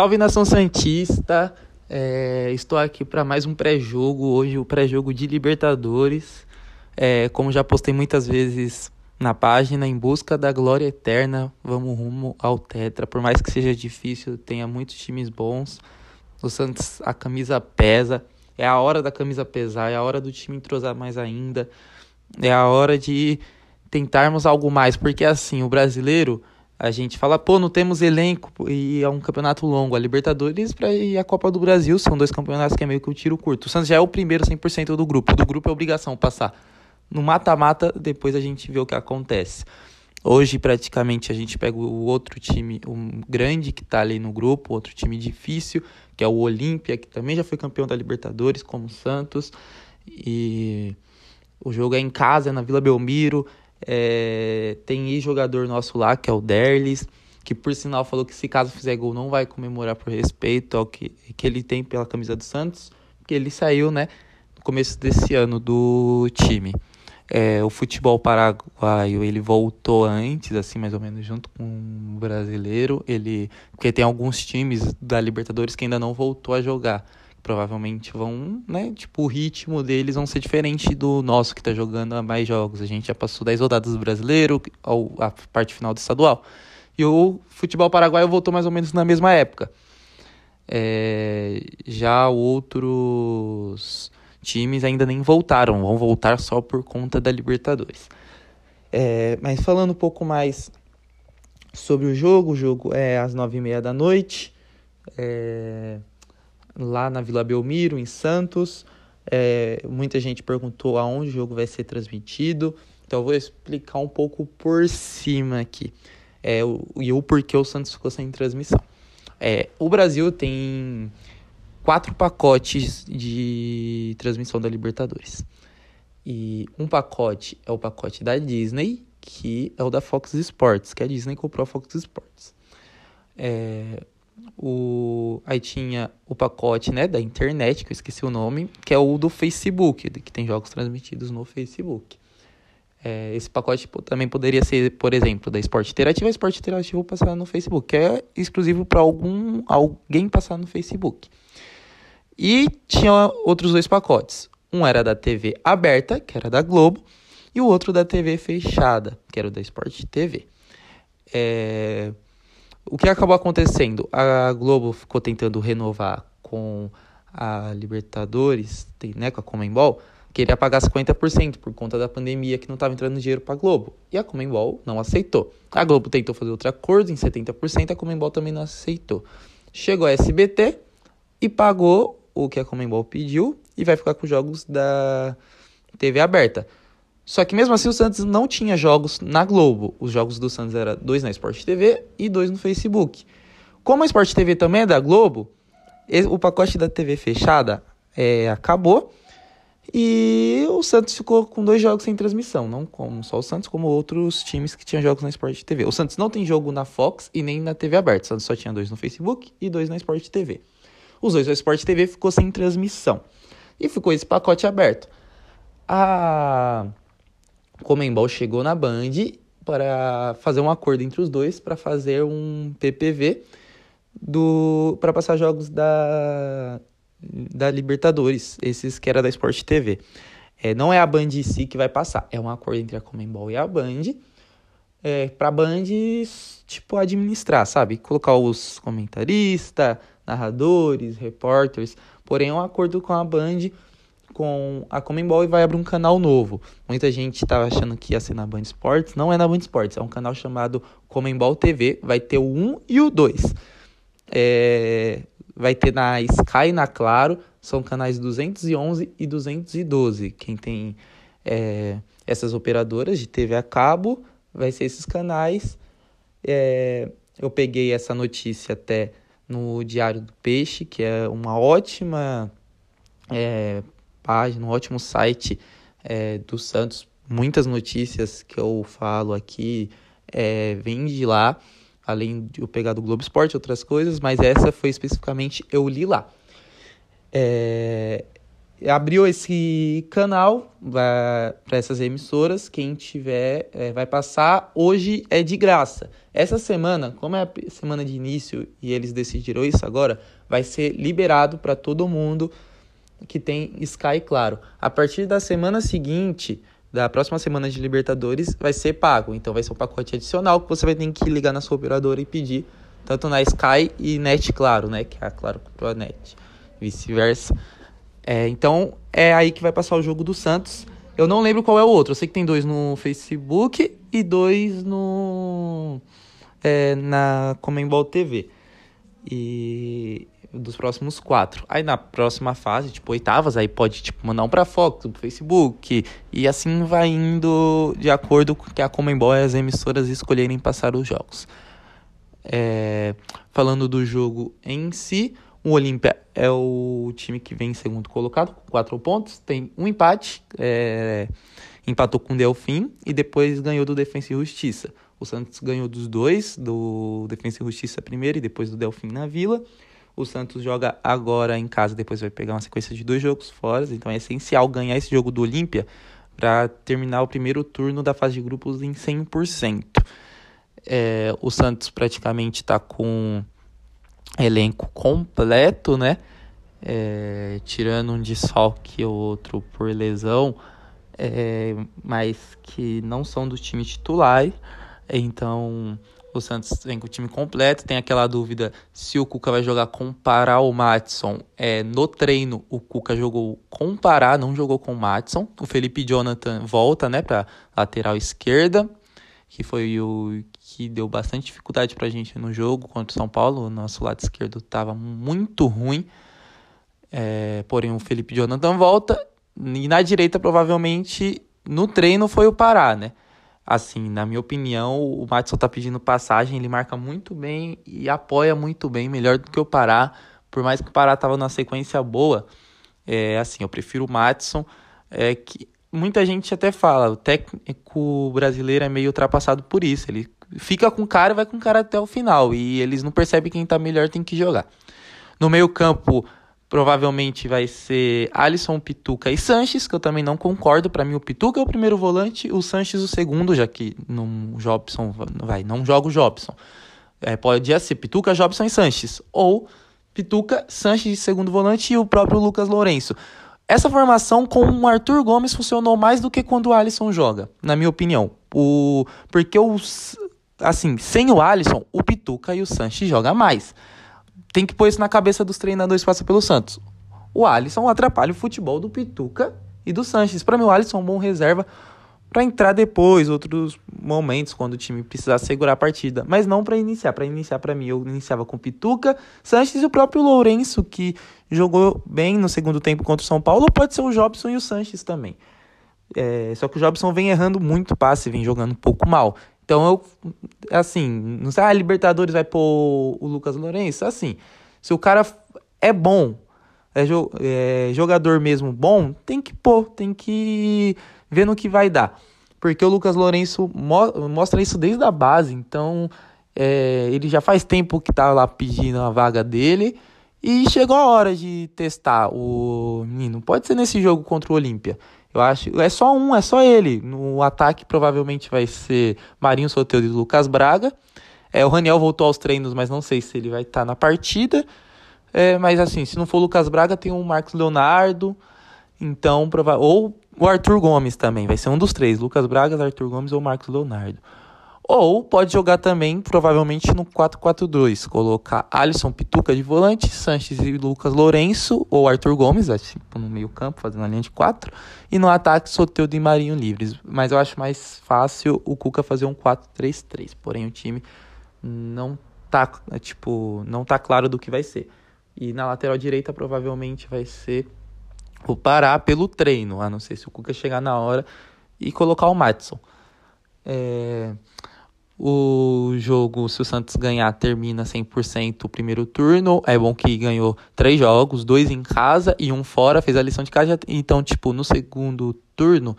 Salve nação Santista! É, estou aqui para mais um pré-jogo. Hoje, o pré-jogo de Libertadores. É, como já postei muitas vezes na página, em busca da glória eterna, vamos rumo ao Tetra. Por mais que seja difícil, tenha muitos times bons. O Santos, a camisa pesa. É a hora da camisa pesar, é a hora do time entrosar mais ainda. É a hora de tentarmos algo mais, porque assim, o brasileiro a gente fala, pô, não temos elenco e é um campeonato longo. A Libertadores e a Copa do Brasil são dois campeonatos que é meio que o um tiro curto. O Santos já é o primeiro 100% do grupo. Do grupo é obrigação passar. No mata-mata, depois a gente vê o que acontece. Hoje, praticamente, a gente pega o outro time, um grande que tá ali no grupo, outro time difícil, que é o Olímpia, que também já foi campeão da Libertadores, como o Santos. E o jogo é em casa, é na Vila Belmiro. É, tem ex-jogador nosso lá, que é o Derlis, que por sinal falou que se caso fizer gol não vai comemorar por respeito ao que, que ele tem pela camisa do Santos, porque ele saiu, né, no começo desse ano do time. É, o futebol paraguaio ele voltou antes, assim, mais ou menos, junto com o brasileiro. Ele, porque tem alguns times da Libertadores que ainda não voltou a jogar provavelmente vão, né, tipo, o ritmo deles vão ser diferente do nosso que tá jogando há mais jogos. A gente já passou 10 rodadas do brasileiro, a parte final do estadual. E o futebol paraguaio voltou mais ou menos na mesma época. É, já outros times ainda nem voltaram, vão voltar só por conta da Libertadores. É, mas falando um pouco mais sobre o jogo, o jogo é às nove e meia da noite. É, lá na Vila Belmiro, em Santos. É, muita gente perguntou aonde o jogo vai ser transmitido, então eu vou explicar um pouco por cima aqui é, o, e o porquê o Santos ficou sem transmissão. É, o Brasil tem quatro pacotes de transmissão da Libertadores. E um pacote é o pacote da Disney, que é o da Fox Sports, que a Disney comprou a Fox Sports. É, o, aí tinha o pacote né, da internet, que eu esqueci o nome, que é o do Facebook, que tem jogos transmitidos no Facebook. É, esse pacote também poderia ser, por exemplo, da Esporte Interativo, a Esporte Interativo passar no Facebook, que é exclusivo para algum alguém passar no Facebook. E tinha outros dois pacotes. Um era da TV aberta, que era da Globo, e o outro da TV fechada, que era o da Esporte TV. É, o que acabou acontecendo? A Globo ficou tentando renovar com a Libertadores, né, com a Comembol, queria pagar 50% por conta da pandemia que não estava entrando dinheiro para a Globo. E a Comembol não aceitou. A Globo tentou fazer outro acordo em 70%, a Comembol também não aceitou. Chegou a SBT e pagou o que a Comembol pediu e vai ficar com os jogos da TV aberta. Só que mesmo assim o Santos não tinha jogos na Globo. Os jogos do Santos eram dois na Sport TV e dois no Facebook. Como a Sport TV também é da Globo, o pacote da TV fechada é, acabou e o Santos ficou com dois jogos sem transmissão, não como só o Santos, como outros times que tinham jogos na Sport TV. O Santos não tem jogo na Fox e nem na TV aberta. O Santos só tinha dois no Facebook e dois na Sport TV. Os dois na Sport TV ficou sem transmissão e ficou esse pacote aberto. A Comembol chegou na Band para fazer um acordo entre os dois para fazer um PPV do para passar jogos da da Libertadores, esses que era da Sport TV. É, não é a Band em si que vai passar, é um acordo entre a Comembol e a Band é, para a Band tipo administrar, sabe? Colocar os comentaristas, narradores, repórteres, porém é um acordo com a Band com a Comembol e vai abrir um canal novo. Muita gente estava achando que ia ser na Band Esportes. Não é na Band Esportes, é um canal chamado Comembol TV. Vai ter o 1 e o 2. É, vai ter na Sky e na Claro. São canais 211 e 212. Quem tem é, essas operadoras de TV a cabo, vai ser esses canais. É, eu peguei essa notícia até no Diário do Peixe, que é uma ótima é, página, um ótimo site é, do Santos, muitas notícias que eu falo aqui é, vêm de lá, além de eu pegar do Globo Esporte, outras coisas, mas essa foi especificamente eu li lá. É, abriu esse canal para essas emissoras. Quem tiver é, vai passar. Hoje é de graça. Essa semana, como é a semana de início e eles decidiram isso agora, vai ser liberado para todo mundo que tem Sky, claro. A partir da semana seguinte, da próxima semana de Libertadores, vai ser pago. Então vai ser um pacote adicional que você vai ter que ligar na sua operadora e pedir, tanto na Sky e Net Claro, né? Que é a Claro Net. Vice-versa. É, então é aí que vai passar o jogo do Santos. Eu não lembro qual é o outro. Eu sei que tem dois no Facebook e dois no é, na Comembol TV. E dos próximos quatro. Aí na próxima fase, tipo oitavas, aí pode tipo mandar um para Fox, pro Facebook e assim vai indo de acordo com que a Comembol e as emissoras escolherem passar os jogos. É, falando do jogo em si, o Olímpia é o time que vem em segundo colocado, com quatro pontos. Tem um empate, é, empatou com o Delfim e depois ganhou do Defensa e Justiça. O Santos ganhou dos dois, do Defensa e Justiça primeiro e depois do Delfim na Vila. O Santos joga agora em casa, depois vai pegar uma sequência de dois jogos fora. Então é essencial ganhar esse jogo do Olímpia para terminar o primeiro turno da fase de grupos em 100%. É, o Santos praticamente está com elenco completo, né? É, tirando um desfalque ou outro por lesão, é, mas que não são do time titular. Então, o Santos vem com o time completo. Tem aquela dúvida se o Cuca vai jogar com Pará ou Matson. É, no treino, o Cuca jogou com Pará, não jogou com Matson. O Felipe Jonathan volta né, para lateral esquerda, que foi o que deu bastante dificuldade para a gente no jogo contra o São Paulo. O nosso lado esquerdo estava muito ruim. É, porém, o Felipe Jonathan volta. E na direita, provavelmente, no treino foi o Pará, né? Assim, na minha opinião, o Matson tá pedindo passagem, ele marca muito bem e apoia muito bem, melhor do que o Pará. Por mais que o Pará tava numa sequência boa, é assim, eu prefiro o Matson, é que muita gente até fala, o técnico brasileiro é meio ultrapassado por isso. Ele fica com o cara e vai com o cara até o final. E eles não percebem quem tá melhor tem que jogar. No meio-campo, provavelmente vai ser Alisson, Pituca e Sanches, que eu também não concordo. Para mim, o Pituca é o primeiro volante, o Sanches o segundo, já que não Jobson vai, não joga o Jobson. É, pode ser Pituca, Jobson e Sanches. Ou Pituca, Sanches de segundo volante e o próprio Lucas Lourenço. Essa formação com o Arthur Gomes funcionou mais do que quando o Alisson joga, na minha opinião. O, porque os, assim, sem o Alisson, o Pituca e o Sanches jogam mais. Tem que pôr isso na cabeça dos treinadores que passam pelo Santos. O Alisson atrapalha o futebol do Pituca e do Sanches. Para mim, o Alisson é um bom reserva para entrar depois, outros momentos, quando o time precisar segurar a partida. Mas não para iniciar. Para iniciar, para mim, eu iniciava com Pituca, Sanches e o próprio Lourenço, que jogou bem no segundo tempo contra o São Paulo. Ou pode ser o Jobson e o Sanches também. É, só que o Jobson vem errando muito passe, vem jogando um pouco mal. Então eu, assim, não sei, ah, Libertadores vai pôr o Lucas Lourenço? Assim, se o cara é bom, é, é jogador mesmo bom, tem que pôr, tem que ver no que vai dar. Porque o Lucas Lourenço mo mostra isso desde a base, então é, ele já faz tempo que tá lá pedindo a vaga dele e chegou a hora de testar o menino. Pode ser nesse jogo contra o Olímpia. Eu acho. É só um, é só ele. No ataque provavelmente vai ser Marinho Soteldo e Lucas Braga. É, o Raniel voltou aos treinos, mas não sei se ele vai estar tá na partida. É, mas assim, se não for o Lucas Braga, tem o Marcos Leonardo. Então, ou o Arthur Gomes também, vai ser um dos três: Lucas Braga, Arthur Gomes ou Marcos Leonardo. Ou pode jogar também, provavelmente, no 4-4-2. Colocar Alisson Pituca de volante, Sanches e Lucas Lourenço, ou Arthur Gomes, tipo, no meio campo, fazendo a linha de 4. E no ataque, Soteudo e Marinho livres. Mas eu acho mais fácil o Cuca fazer um 4-3-3. Porém, o time não tá, tipo, não tá claro do que vai ser. E na lateral direita, provavelmente, vai ser o Pará pelo treino. A não ser se o Cuca chegar na hora e colocar o Matson. É... O jogo, se o Santos ganhar, termina 100% o primeiro turno. É bom que ganhou três jogos, dois em casa e um fora, fez a lição de casa. Então, tipo, no segundo turno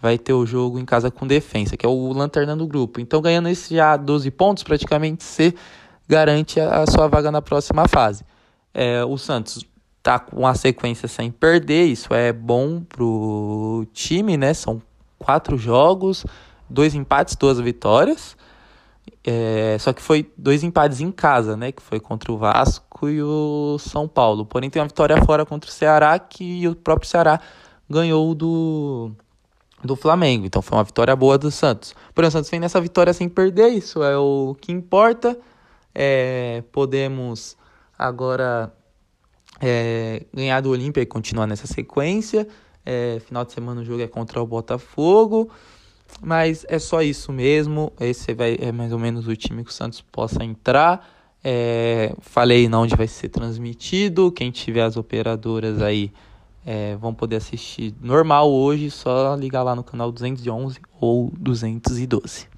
vai ter o jogo em casa com defesa, que é o lanterna do grupo. Então, ganhando esse já 12 pontos, praticamente você garante a, sua vaga na próxima fase. É, o Santos tá com a sequência sem perder, isso é bom pro time, né? São quatro jogos, dois empates, duas vitórias. É, só que foi dois empates em casa, né? Que foi contra o Vasco e o São Paulo. Porém, tem uma vitória fora contra o Ceará, que o próprio Ceará ganhou do, do Flamengo. Então foi uma vitória boa do Santos. Porém, o Santos vem nessa vitória sem perder, isso é o que importa. É, podemos agora é, ganhar do Olímpia e continuar nessa sequência. É, final de semana o jogo é contra o Botafogo. Mas é só isso mesmo. Esse vai, é mais ou menos o time que o Santos possa entrar. É, falei não onde vai ser transmitido. Quem tiver as operadoras aí é, vão poder assistir normal hoje. Só ligar lá no canal 211 ou 212.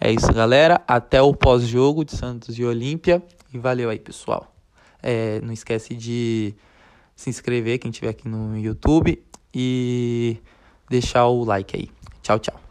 É isso, galera. Até o pós-jogo de Santos e Olímpia. E valeu aí, pessoal. É, não esquece de se inscrever quem estiver aqui no YouTube e deixar o like aí. Tchau, tchau.